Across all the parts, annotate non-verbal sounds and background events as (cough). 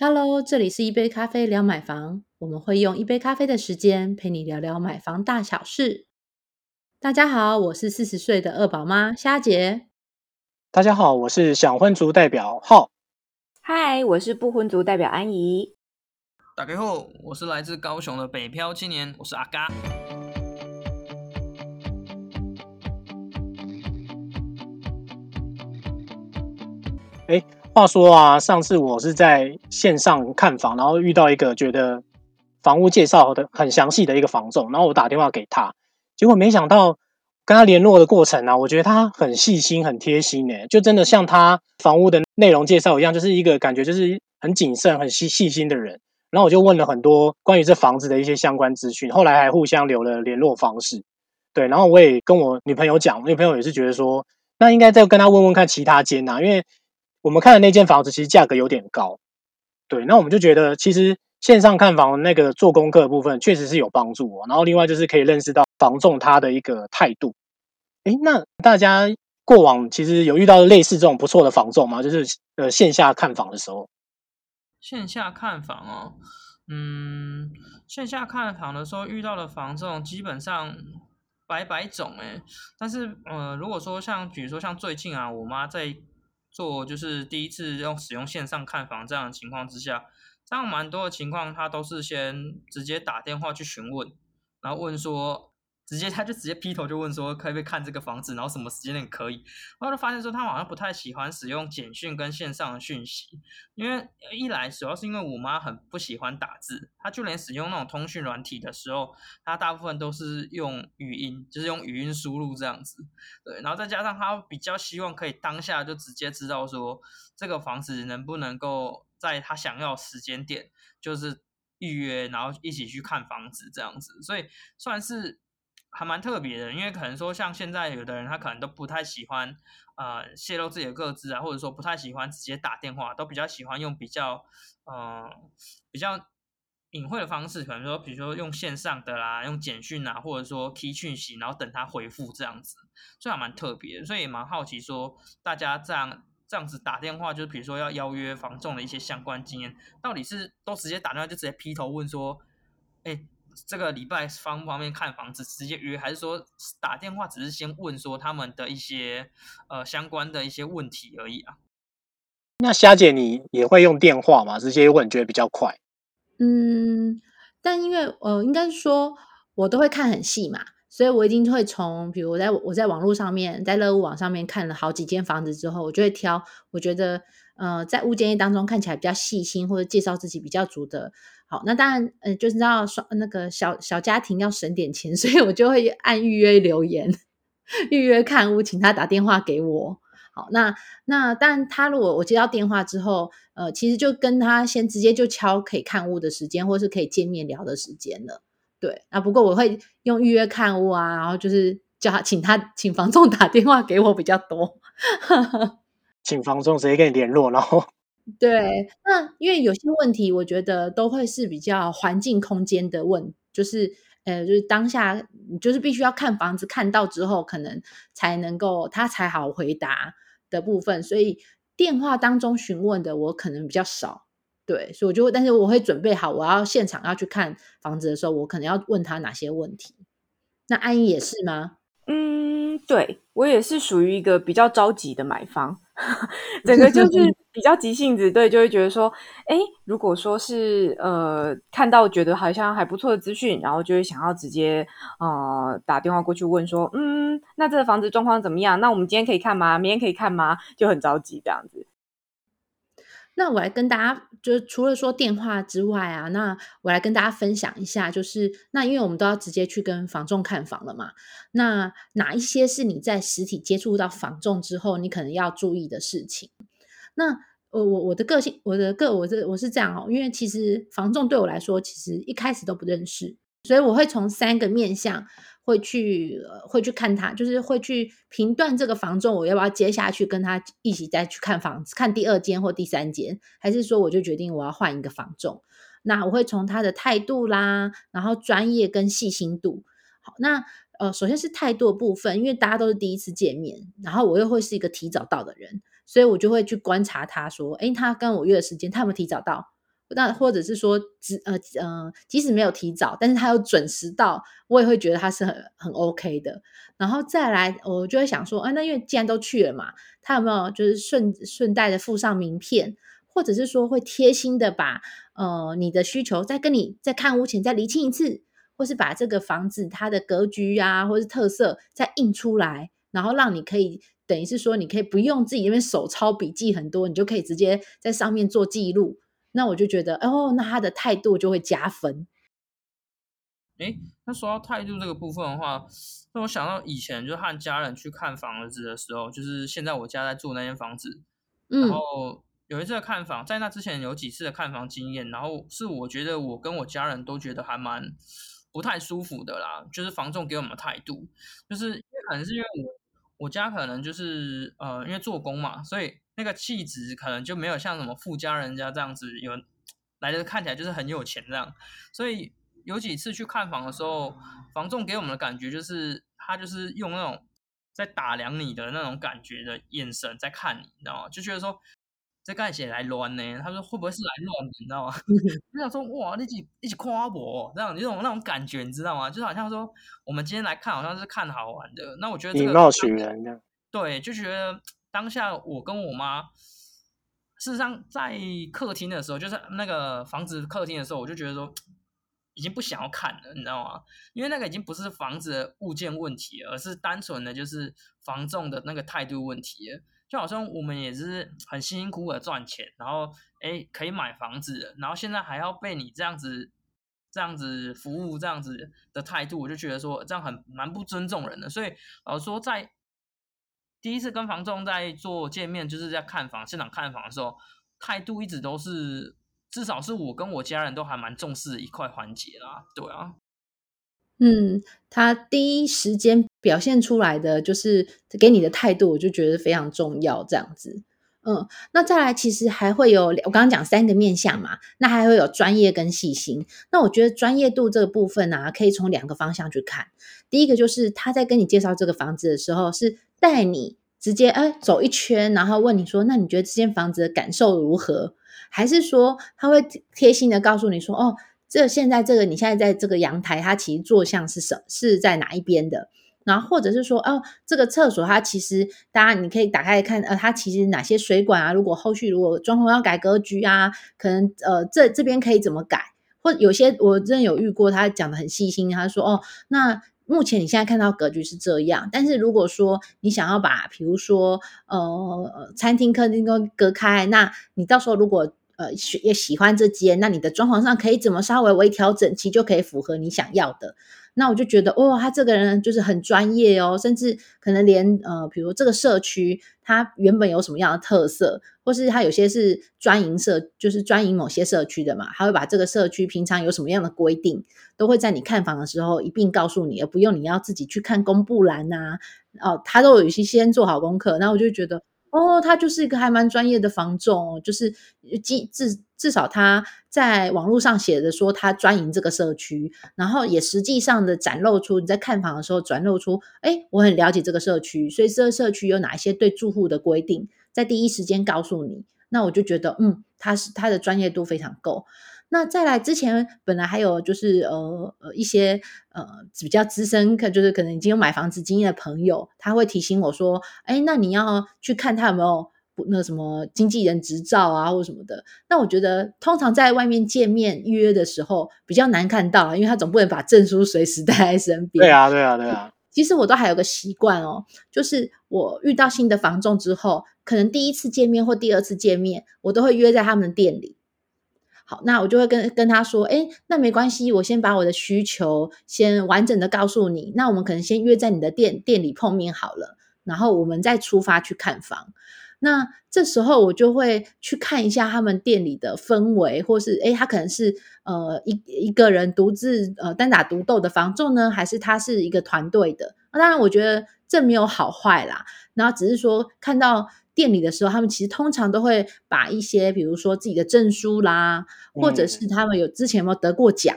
Hello，这里是一杯咖啡聊买房，我们会用一杯咖啡的时间陪你聊聊买房大小事。大家好，我是四十岁的二宝妈虾姐。大家好，我是想婚族代表浩。嗨，我是不婚族代表安怡。打开后，我是来自高雄的北漂青年，我是阿嘎。哎，话说啊，上次我是在线上看房，然后遇到一个觉得房屋介绍的很详细的一个房仲，然后我打电话给他，结果没想到跟他联络的过程啊，我觉得他很细心、很贴心，哎，就真的像他房屋的内容介绍一样，就是一个感觉就是很谨慎、很细细心的人。然后我就问了很多关于这房子的一些相关资讯，后来还互相留了联络方式。对，然后我也跟我女朋友讲，女朋友也是觉得说，那应该再跟他问问看其他间呐，因为。我们看的那间房子其实价格有点高，对，那我们就觉得其实线上看房那个做功课的部分确实是有帮助哦。然后另外就是可以认识到房仲他的一个态度。哎，那大家过往其实有遇到类似这种不错的房仲吗？就是呃线下看房的时候。线下看房哦，嗯，线下看房的时候遇到的房仲基本上百百种哎，但是呃如果说像比如说像最近啊，我妈在。做就是第一次用使用线上看房这样的情况之下，这样蛮多的情况，他都是先直接打电话去询问，然后问说。直接他就直接劈头就问说可不可以看这个房子，然后什么时间点可以？后来发现说他好像不太喜欢使用简讯跟线上的讯息，因为一来主要是因为我妈很不喜欢打字，她就连使用那种通讯软体的时候，她大部分都是用语音，就是用语音输入这样子。对，然后再加上她比较希望可以当下就直接知道说这个房子能不能够在她想要时间点就是预约，然后一起去看房子这样子，所以算是。还蛮特别的，因为可能说像现在有的人他可能都不太喜欢呃泄露自己的个资啊，或者说不太喜欢直接打电话，都比较喜欢用比较呃比较隐晦的方式，可能说比如说用线上的啦，用简讯啊，或者说 key 讯息，然后等他回复这样子，所以还蛮特别，所以也蛮好奇说大家这样这样子打电话，就是比如说要邀约房仲的一些相关经验，到底是都直接打电话就直接劈头问说，哎。这个礼拜方不方便看房子直接约，还是说打电话只是先问说他们的一些呃相关的一些问题而已啊？那霞姐你也会用电话吗？直接问觉得比较快？嗯，但因为呃，应该说我都会看很细嘛，所以我一定会从比如我在我在网络上面在乐屋网上面看了好几间房子之后，我就会挑我觉得呃在物件当中看起来比较细心或者介绍自己比较足的。好，那当然，呃，就是道双那个小小家庭要省点钱，(laughs) 所以我就会按预约留言，预约看屋，请他打电话给我。好，那那但他如果我接到电话之后，呃，其实就跟他先直接就敲可以看屋的时间，或是可以见面聊的时间了。对，那不过我会用预约看屋啊，然后就是叫他请他请房仲打电话给我比较多，请房仲直接跟你联络，然后。(laughs) 对，那因为有些问题，我觉得都会是比较环境空间的问，就是呃，就是当下你就是必须要看房子看到之后，可能才能够他才好回答的部分，所以电话当中询问的我可能比较少，对，所以我就会，但是我会准备好，我要现场要去看房子的时候，我可能要问他哪些问题。那安怡也是吗？嗯，对我也是属于一个比较着急的买方。(laughs) 整个就是 (laughs) 比较急性子，对，就会觉得说，哎，如果说是呃看到觉得好像还不错的资讯，然后就会想要直接呃打电话过去问说，嗯，那这个房子状况怎么样？那我们今天可以看吗？明天可以看吗？就很着急这样子。那我来跟大家，就是除了说电话之外啊，那我来跟大家分享一下，就是那因为我们都要直接去跟房仲看房了嘛，那哪一些是你在实体接触到房仲之后，你可能要注意的事情？那我我我的个性，我的个我是我是这样哦，因为其实房仲对我来说，其实一开始都不认识，所以我会从三个面向。会去会去看他，就是会去评断这个房仲，我要不要接下去跟他一起再去看房子，看第二间或第三间，还是说我就决定我要换一个房仲？那我会从他的态度啦，然后专业跟细心度。好，那呃，首先是态度的部分，因为大家都是第一次见面，然后我又会是一个提早到的人，所以我就会去观察他说，诶，他跟我约的时间，他有没有提早到？那或者是说，只呃呃，即使没有提早，但是他有准时到，我也会觉得他是很很 OK 的。然后再来，我就会想说，啊，那因为既然都去了嘛，他有没有就是顺顺带的附上名片，或者是说会贴心的把呃你的需求再跟你在看屋前再厘清一次，或是把这个房子它的格局啊，或是特色再印出来，然后让你可以等于是说，你可以不用自己那边手抄笔记很多，你就可以直接在上面做记录。那我就觉得，哦，那他的态度就会加分。哎，那说到态度这个部分的话，那我想到以前就和家人去看房子的时候，就是现在我家在住那间房子，然后有一次看房，在那之前有几次的看房经验，然后是我觉得我跟我家人都觉得还蛮不太舒服的啦，就是房仲给我们的态度，就是因为可能是因为我我家可能就是呃，因为做工嘛，所以。那个气质可能就没有像什么富家人家这样子，有来的看起来就是很有钱这样。所以有几次去看房的时候，房仲给我们的感觉就是他就是用那种在打量你的那种感觉的眼神在看你，你知道吗？就觉得说这干些来乱呢？他说会不会是来乱的？你知道吗？(laughs) 就想说哇，一起一起夸我，这样那种那种感觉，你知道吗？就好像说我们今天来看，好像是看好玩的。那我觉得以貌取人这样。对，就觉得。当下我跟我妈，事实上在客厅的时候，就是那个房子客厅的时候，我就觉得说，已经不想要看了，你知道吗？因为那个已经不是房子的物件问题，而是单纯的就是房仲的那个态度问题。就好像我们也是很辛辛苦苦的赚钱，然后哎可以买房子，然后现在还要被你这样子这样子服务这样子的态度，我就觉得说这样很蛮不尊重人的。所以老实说在。第一次跟房仲在做见面，就是在看房现场看房的时候，态度一直都是，至少是我跟我家人都还蛮重视一块环节啦。对啊，嗯，他第一时间表现出来的就是给你的态度，我就觉得非常重要。这样子，嗯，那再来其实还会有我刚刚讲三个面相嘛，那还会有专业跟细心。那我觉得专业度这个部分呢，可以从两个方向去看。第一个就是他在跟你介绍这个房子的时候是。带你直接哎走一圈，然后问你说：“那你觉得这间房子的感受如何？”还是说他会贴心的告诉你说：“哦，这现在这个你现在在这个阳台，它其实坐向是什是在哪一边的？然后或者是说哦，这个厕所它其实大家你可以打开看，呃，它其实哪些水管啊？如果后续如果装潢要改格局啊，可能呃这这边可以怎么改？或有些我真的有遇过，他讲的很细心，他说：“哦，那。”目前你现在看到格局是这样，但是如果说你想要把，比如说呃餐厅客厅都隔开，那你到时候如果呃也喜欢这间，那你的装潢上可以怎么稍微微调整，其实就可以符合你想要的。那我就觉得，哦，他这个人就是很专业哦，甚至可能连呃，比如这个社区，他原本有什么样的特色，或是他有些是专营社，就是专营某些社区的嘛，他会把这个社区平常有什么样的规定，都会在你看房的时候一并告诉你，而不用你要自己去看公布栏呐，哦，他都有些先做好功课。那我就觉得。哦，他就是一个还蛮专业的房仲，就是至至至少他在网络上写的说他专营这个社区，然后也实际上的展露出你在看房的时候展露出，哎，我很了解这个社区，所以这个社区有哪一些对住户的规定，在第一时间告诉你，那我就觉得，嗯，他是他的专业度非常够。那再来之前，本来还有就是呃呃一些呃比较资深，可就是可能已经有买房子经验的朋友，他会提醒我说：“哎，那你要去看他有没有那什么经纪人执照啊，或什么的。”那我觉得通常在外面见面预约的时候比较难看到，因为他总不能把证书随时 (laughs) 带在身边。对啊，对啊，对啊。其实我都还有个习惯哦，就是我遇到新的房仲之后，可能第一次见面或第二次见面，我都会约在他们的店里。好，那我就会跟跟他说，哎，那没关系，我先把我的需求先完整的告诉你。那我们可能先约在你的店店里碰面好了，然后我们再出发去看房。那这时候我就会去看一下他们店里的氛围，或是哎，他可能是呃一一个人独自呃单打独斗的房仲呢，还是他是一个团队的？那当然，我觉得这没有好坏啦。然后只是说看到。店里的时候，他们其实通常都会把一些，比如说自己的证书啦，或者是他们有之前有没有得过奖，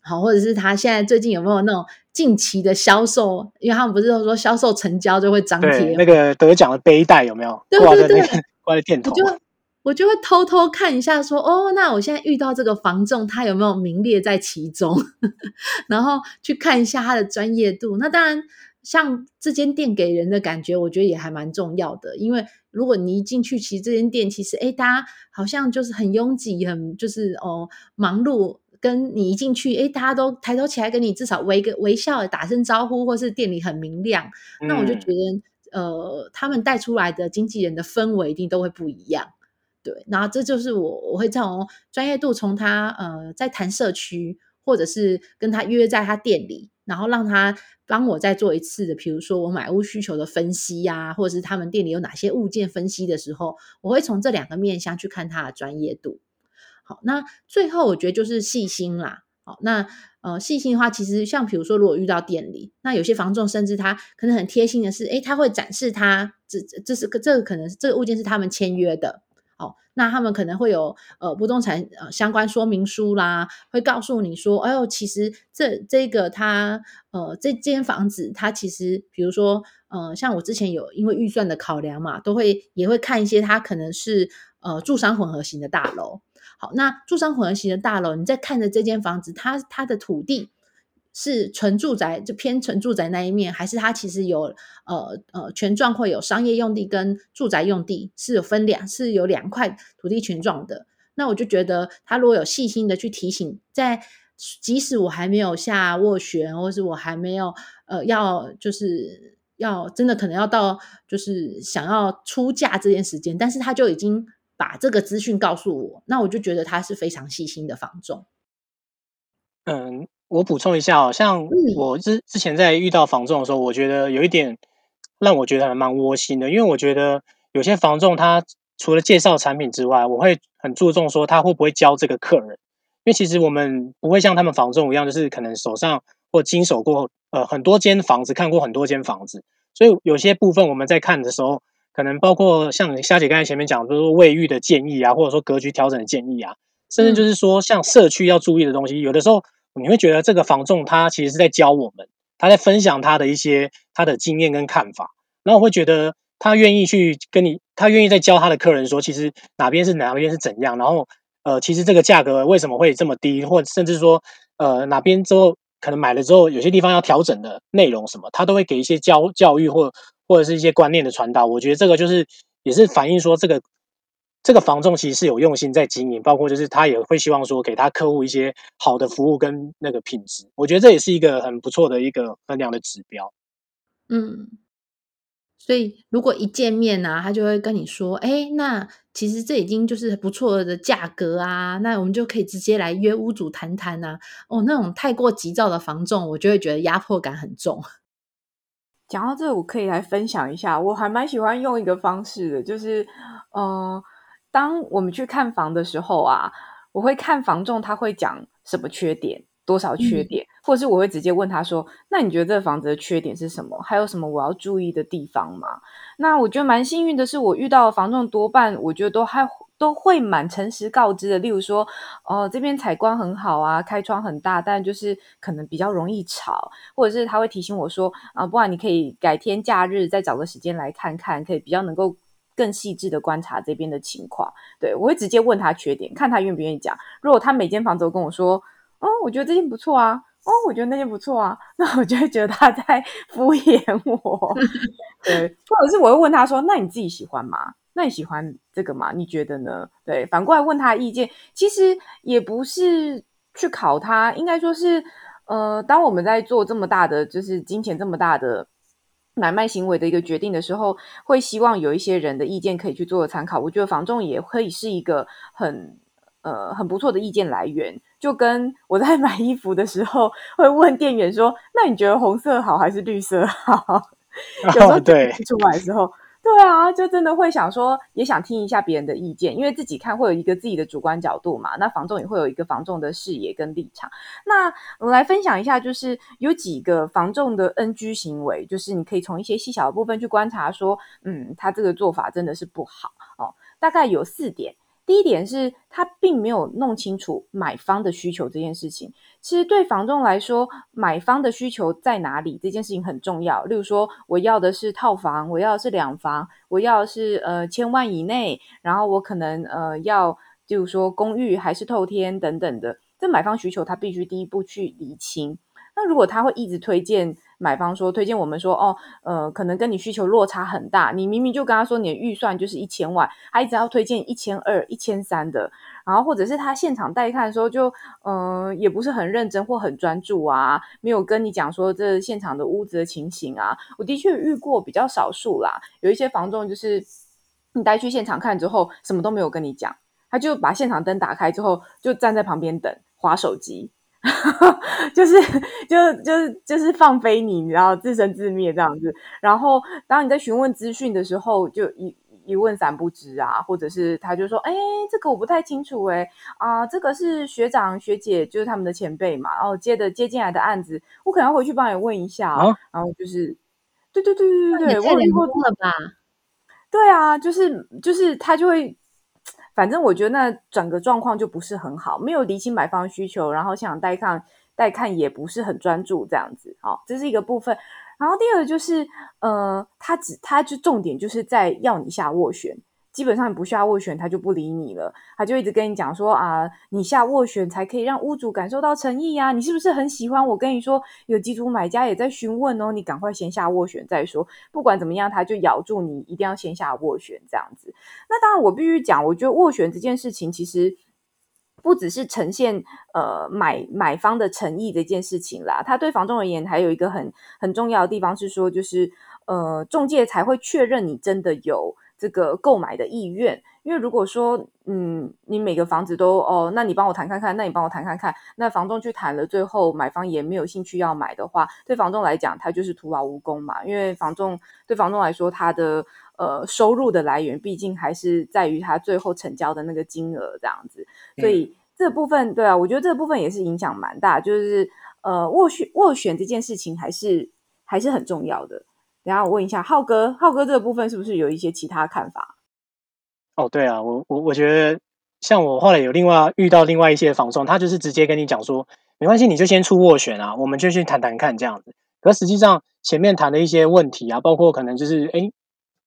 好，或者是他现在最近有没有那种近期的销售，因为他们不是都说销售成交就会张贴那个得奖的背带有没有？对对对，挂在店头。我就我就会偷偷看一下，说哦，那我现在遇到这个房仲，他有没有名列在其中？(laughs) 然后去看一下他的专业度。那当然，像这间店给人的感觉，我觉得也还蛮重要的。因为如果你一进去，其实这间店其实，哎，大家好像就是很拥挤，很就是哦忙碌。跟你一进去，哎，大家都抬头起来跟你至少微个微笑，打声招呼，或是店里很明亮，那我就觉得，呃，他们带出来的经纪人的氛围一定都会不一样。对，然后这就是我我会从专业度，从他呃在谈社区，或者是跟他约在他店里，然后让他帮我再做一次的，比如说我买屋需求的分析呀，或者是他们店里有哪些物件分析的时候，我会从这两个面向去看他的专业度。好，那最后我觉得就是细心啦。好，那呃细心的话，其实像比如说，如果遇到店里，那有些房仲甚至他可能很贴心的是，诶，他会展示他这这是这个可能这个物件是他们签约的。好，那他们可能会有呃不动产呃相关说明书啦，会告诉你说，哎呦，其实这这个它呃这间房子，它其实比如说呃像我之前有因为预算的考量嘛，都会也会看一些它可能是呃住商混合型的大楼。好，那住商混合型的大楼，你在看着这间房子，它它的土地是纯住宅，就偏纯住宅那一面，还是它其实有呃呃权状会有商业用地跟住宅用地是有分两，是有两块土地权状的。那我就觉得，他如果有细心的去提醒，在即使我还没有下斡旋，或是我还没有呃要就是要真的可能要到就是想要出价这件时间，但是他就已经。把这个资讯告诉我，那我就觉得他是非常细心的房仲。嗯，我补充一下哦，像我之之前在遇到房仲的时候，我觉得有一点让我觉得还蛮窝心的，因为我觉得有些房仲他除了介绍产品之外，我会很注重说他会不会教这个客人，因为其实我们不会像他们房仲一样，就是可能手上或经手过呃很多间房子，看过很多间房子，所以有些部分我们在看的时候。可能包括像虾姐刚才前面讲，比如说卫浴的建议啊，或者说格局调整的建议啊，甚至就是说像社区要注意的东西，有的时候你会觉得这个房仲他其实是在教我们，他在分享他的一些他的经验跟看法，然后我会觉得他愿意去跟你，他愿意在教他的客人说，其实哪边是哪边是怎样，然后呃，其实这个价格为什么会这么低，或甚至说呃哪边之后可能买了之后有些地方要调整的内容什么，他都会给一些教教育或。或者是一些观念的传达，我觉得这个就是也是反映说，这个这个房仲其实是有用心在经营，包括就是他也会希望说给他客户一些好的服务跟那个品质，我觉得这也是一个很不错的一个衡量的指标。嗯，所以如果一见面呢，他就会跟你说：“哎，那其实这已经就是不错的价格啊，那我们就可以直接来约屋主谈谈啊。”哦，那种太过急躁的房仲，我就会觉得压迫感很重。讲到这，我可以来分享一下，我还蛮喜欢用一个方式的，就是，呃，当我们去看房的时候啊，我会看房仲他会讲什么缺点，多少缺点，或者是我会直接问他说：“那你觉得这个房子的缺点是什么？还有什么我要注意的地方吗？”那我觉得蛮幸运的是，我遇到的房仲多半我觉得都还。都会蛮诚实告知的，例如说，哦，这边采光很好啊，开窗很大，但就是可能比较容易吵，或者是他会提醒我说，啊，不然你可以改天假日再找个时间来看看，可以比较能够更细致的观察这边的情况。对我会直接问他缺点，看他愿不愿意讲。如果他每间房子都跟我说，哦，我觉得这间不错啊，哦，我觉得那间不错啊，(laughs) 那我就会觉得他在敷衍我。(laughs) 对，或者是我会问他说，那你自己喜欢吗？那你喜欢这个吗？你觉得呢？对，反过来问他意见，其实也不是去考他，应该说是，呃，当我们在做这么大的，就是金钱这么大的买卖行为的一个决定的时候，会希望有一些人的意见可以去做参考。我觉得房仲也可以是一个很呃很不错的意见来源。就跟我在 (laughs) 买衣服的时候，会问店员说：“那你觉得红色好还是绿色好？” (laughs) 有时候对出来的时候。对啊，就真的会想说，也想听一下别人的意见，因为自己看会有一个自己的主观角度嘛。那房仲也会有一个房仲的视野跟立场。那我来分享一下，就是有几个房仲的 NG 行为，就是你可以从一些细小的部分去观察，说，嗯，他这个做法真的是不好哦。大概有四点。第一点是他并没有弄清楚买方的需求这件事情。其实对房仲来说，买方的需求在哪里这件事情很重要。例如说，我要的是套房，我要的是两房，我要的是呃千万以内，然后我可能呃要，例如说公寓还是透天等等的。这买方需求他必须第一步去理清。那如果他会一直推荐。买方说推荐我们说哦，呃，可能跟你需求落差很大。你明明就跟他说你的预算就是一千万，他一直要推荐一千二、一千三的。然后或者是他现场带看的时候，就嗯，也不是很认真或很专注啊，没有跟你讲说这现场的屋子的情形啊。我的确遇过比较少数啦，有一些房仲就是你带去现场看之后，什么都没有跟你讲，他就把现场灯打开之后，就站在旁边等，划手机。(laughs) 就是就就是就是放飞你，你知道自生自灭这样子。然后当你在询问资讯的时候，就一一问三不知啊，或者是他就说：“哎，这个我不太清楚，哎啊，这个是学长学姐，就是他们的前辈嘛。然后接的接进来的案子，我可能要回去帮你问一下啊。然后就是，对对对对对对，太连通了吧？对啊，就是就是他就会。反正我觉得那整个状况就不是很好，没有理清买方需求，然后现场带看带看也不是很专注这样子，好，这是一个部分。然后第二个就是，呃，他只他就重点就是在要你下斡旋。基本上你不下斡旋，他就不理你了。他就一直跟你讲说啊，你下斡旋才可以让屋主感受到诚意呀。你是不是很喜欢？我跟你说，有几组买家也在询问哦，你赶快先下斡旋再说。不管怎么样，他就咬住你，一定要先下斡旋这样子。那当然，我必须讲，我觉得斡旋这件事情其实不只是呈现呃买买方的诚意这件事情啦。他对房仲而言，还有一个很很重要的地方是说，就是呃中介才会确认你真的有。这个购买的意愿，因为如果说，嗯，你每个房子都哦，那你帮我谈看看，那你帮我谈看看，那房东去谈了，最后买方也没有兴趣要买的话，对房东来讲，他就是徒劳无功嘛。因为房东对房东来说，他的呃收入的来源，毕竟还是在于他最后成交的那个金额这样子。所以这部分，对啊，我觉得这部分也是影响蛮大，就是呃斡旋斡旋这件事情还是还是很重要的。然后我问一下浩哥，浩哥这个部分是不是有一些其他看法？哦，对啊，我我我觉得像我后来有另外遇到另外一些房仲，他就是直接跟你讲说，没关系，你就先出斡旋啊，我们就去谈谈看这样子。可实际上前面谈的一些问题啊，包括可能就是哎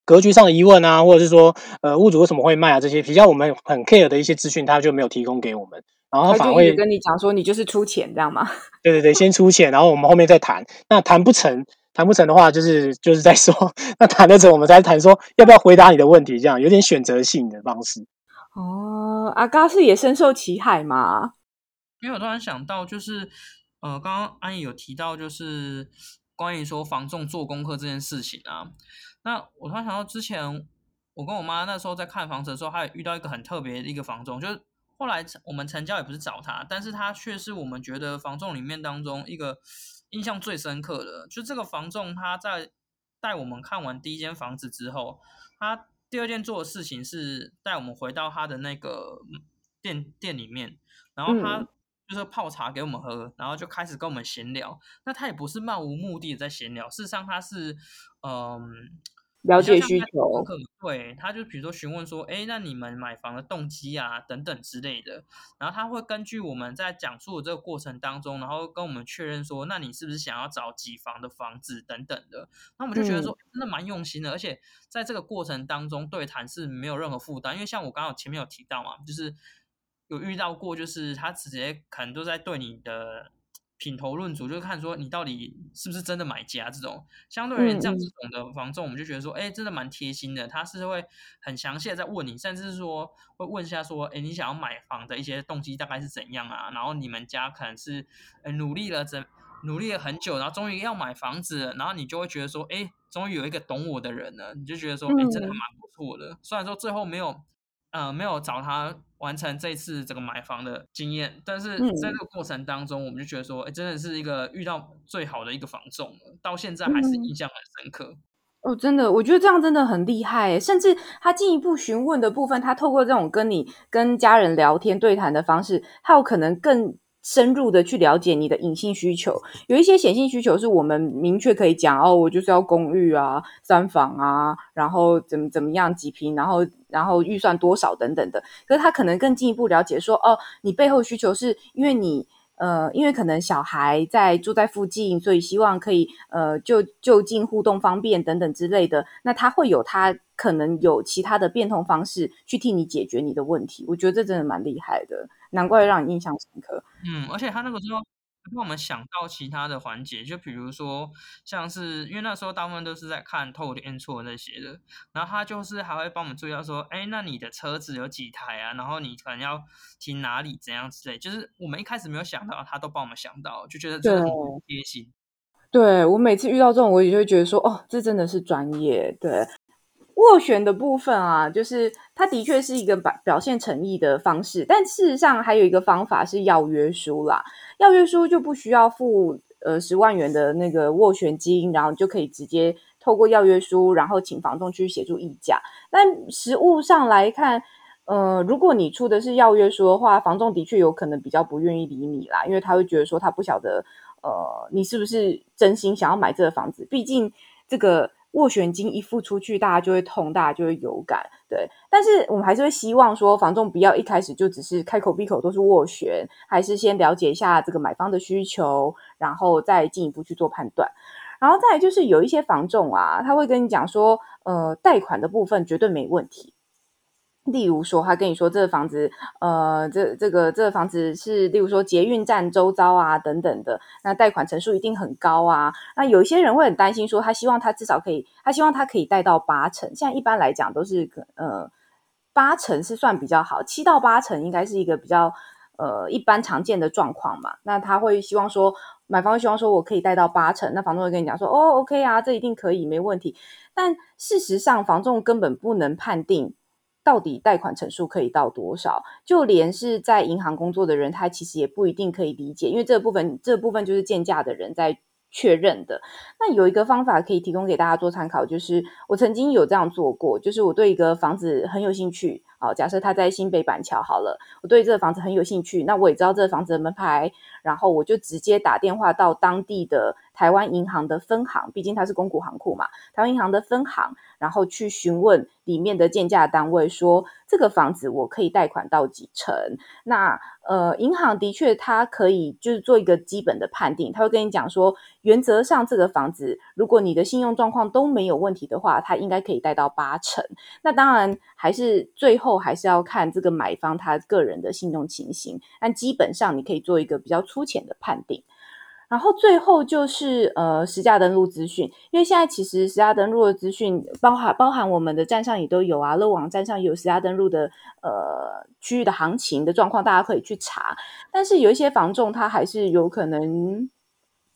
格局上的疑问啊，或者是说呃物主为什么会卖啊这些比较我们很 care 的一些资讯，他就没有提供给我们，然后反而会跟你讲说你就是出钱这样吗？对对对，先出钱，然后我们后面再谈，那谈不成。谈不成的话，就是就是在说，(laughs) 那谈得成，我们再谈说要不要回答你的问题，这样有点选择性的方式。哦，阿嘎是也深受其害嘛？因为我突然想到，就是呃，刚刚安逸有提到，就是关于说防重做功课这件事情啊。那我突然想到，之前我跟我妈那时候在看房子的时候，还遇到一个很特别的一个房仲，就是后来我们成交也不是找他，但是他却是我们觉得房仲里面当中一个。印象最深刻的，就这个房仲，他在带我们看完第一间房子之后，他第二件做的事情是带我们回到他的那个店店里面，然后他就是泡茶给我们喝，然后就开始跟我们闲聊。那他也不是漫无目的的在闲聊，事实上他是嗯。了解需求，对，他就比如说询问说，哎，那你们买房的动机啊，等等之类的，然后他会根据我们在讲述的这个过程当中，然后跟我们确认说，那你是不是想要找几房的房子等等的，那我们就觉得说，真的蛮用心的，而且在这个过程当中对谈是没有任何负担，因为像我刚刚前面有提到嘛，就是有遇到过，就是他直接可能都在对你的。品头论足，就是看说你到底是不是真的买家。这种相对而言，这样子种的房仲，我们就觉得说，哎，真的蛮贴心的。他是会很详细的在问你，甚至是说会问一下说，哎，你想要买房的一些动机大概是怎样啊？然后你们家可能是努力了怎努力了很久，然后终于要买房子，然后你就会觉得说，哎，终于有一个懂我的人了，你就觉得说，哎，真的蛮不错的。虽然说最后没有。呃，没有找他完成这次这个买房的经验，但是在这个过程当中，我们就觉得说，哎，真的是一个遇到最好的一个房仲了，到现在还是印象很深刻。哦，真的，我觉得这样真的很厉害。甚至他进一步询问的部分，他透过这种跟你跟家人聊天对谈的方式，他有可能更深入的去了解你的隐性需求。有一些显性需求是我们明确可以讲哦，我就是要公寓啊、三房啊，然后怎么怎么样几平，然后然后预算多少等等的。可是他可能更进一步了解说，哦，你背后需求是因为你。呃，因为可能小孩在住在附近，所以希望可以呃就就近互动方便等等之类的。那他会有他可能有其他的变通方式去替你解决你的问题。我觉得这真的蛮厉害的，难怪让你印象深刻。嗯，而且他那个时候。帮我们想到其他的环节，就比如说，像是因为那时候大部分都是在看透天错那些的，然后他就是还会帮我们注意到说，哎，那你的车子有几台啊？然后你可能要停哪里，怎样之类，就是我们一开始没有想到，他都帮我们想到，就觉得真的很贴心。对我每次遇到这种，我也就会觉得说，哦，这真的是专业。对斡旋的部分啊，就是它的确是一个表表现诚意的方式，但事实上还有一个方法是要约书啦。要约书就不需要付呃十万元的那个斡旋金，然后就可以直接透过要约书，然后请房东去协助议价。但实物上来看，呃，如果你出的是要约书的话，房东的确有可能比较不愿意理你啦，因为他会觉得说他不晓得呃你是不是真心想要买这个房子，毕竟这个。斡旋金一付出去，大家就会痛，大家就会有感，对。但是我们还是会希望说，房仲不要一开始就只是开口闭口都是斡旋，还是先了解一下这个买方的需求，然后再进一步去做判断。然后再就是有一些房仲啊，他会跟你讲说，呃，贷款的部分绝对没问题。例如说，他跟你说这个房子，呃，这这个这个房子是，例如说捷运站周遭啊等等的，那贷款成数一定很高啊。那有一些人会很担心，说他希望他至少可以，他希望他可以贷到八成。现在一般来讲都是，呃，八成是算比较好，七到八成应该是一个比较呃一般常见的状况嘛。那他会希望说，买方希望说我可以贷到八成，那房东会跟你讲说，哦，OK 啊，这一定可以，没问题。但事实上，房仲根本不能判定。到底贷款成数可以到多少？就连是在银行工作的人，他其实也不一定可以理解，因为这部分这部分就是建价的人在确认的。那有一个方法可以提供给大家做参考，就是我曾经有这样做过，就是我对一个房子很有兴趣。好，假设他在新北板桥好了，我对这个房子很有兴趣，那我也知道这个房子的门牌，然后我就直接打电话到当地的台湾银行的分行，毕竟它是公股行库嘛，台湾银行的分行。然后去询问里面的建价单位，说这个房子我可以贷款到几成？那呃，银行的确它可以就是做一个基本的判定，他会跟你讲说，原则上这个房子如果你的信用状况都没有问题的话，它应该可以贷到八成。那当然还是最后后还是要看这个买方他个人的信用情形，但基本上你可以做一个比较粗浅的判定。然后最后就是呃实价登录资讯，因为现在其实实价登录的资讯包含包含我们的站上也都有啊，乐网站上有实价登录的呃区域的行情的状况，大家可以去查。但是有一些房仲，他还是有可能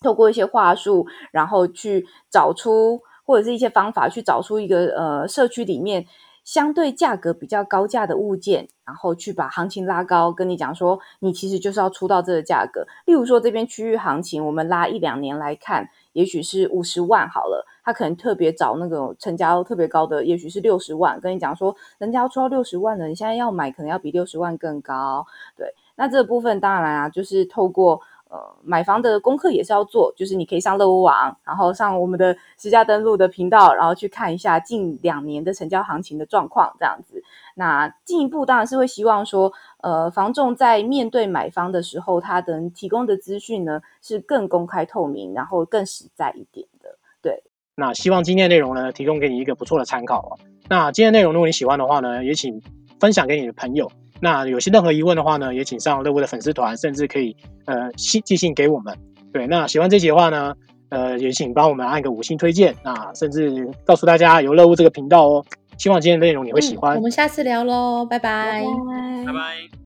透过一些话术，然后去找出或者是一些方法去找出一个呃社区里面。相对价格比较高价的物件，然后去把行情拉高，跟你讲说，你其实就是要出到这个价格。例如说，这边区域行情，我们拉一两年来看，也许是五十万好了，他可能特别找那种成交特别高的，也许是六十万，跟你讲说，人家要出到六十万的，你现在要买，可能要比六十万更高。对，那这部分当然啊，就是透过。呃，买房的功课也是要做，就是你可以上乐屋网，然后上我们的实价登录的频道，然后去看一下近两年的成交行情的状况，这样子。那进一步当然是会希望说，呃，房仲在面对买方的时候，他能提供的资讯呢是更公开透明，然后更实在一点的。对，那希望今天的内容呢，提供给你一个不错的参考哦。那今天内容如果你喜欢的话呢，也请分享给你的朋友。那有些任何疑问的话呢，也请上乐屋的粉丝团，甚至可以呃信寄信给我们。对，那喜欢这集的话呢，呃，也请帮我们按个五星推荐，那甚至告诉大家有乐屋这个频道哦。希望今天的内容你会喜欢。我们下次聊喽，拜拜，拜拜。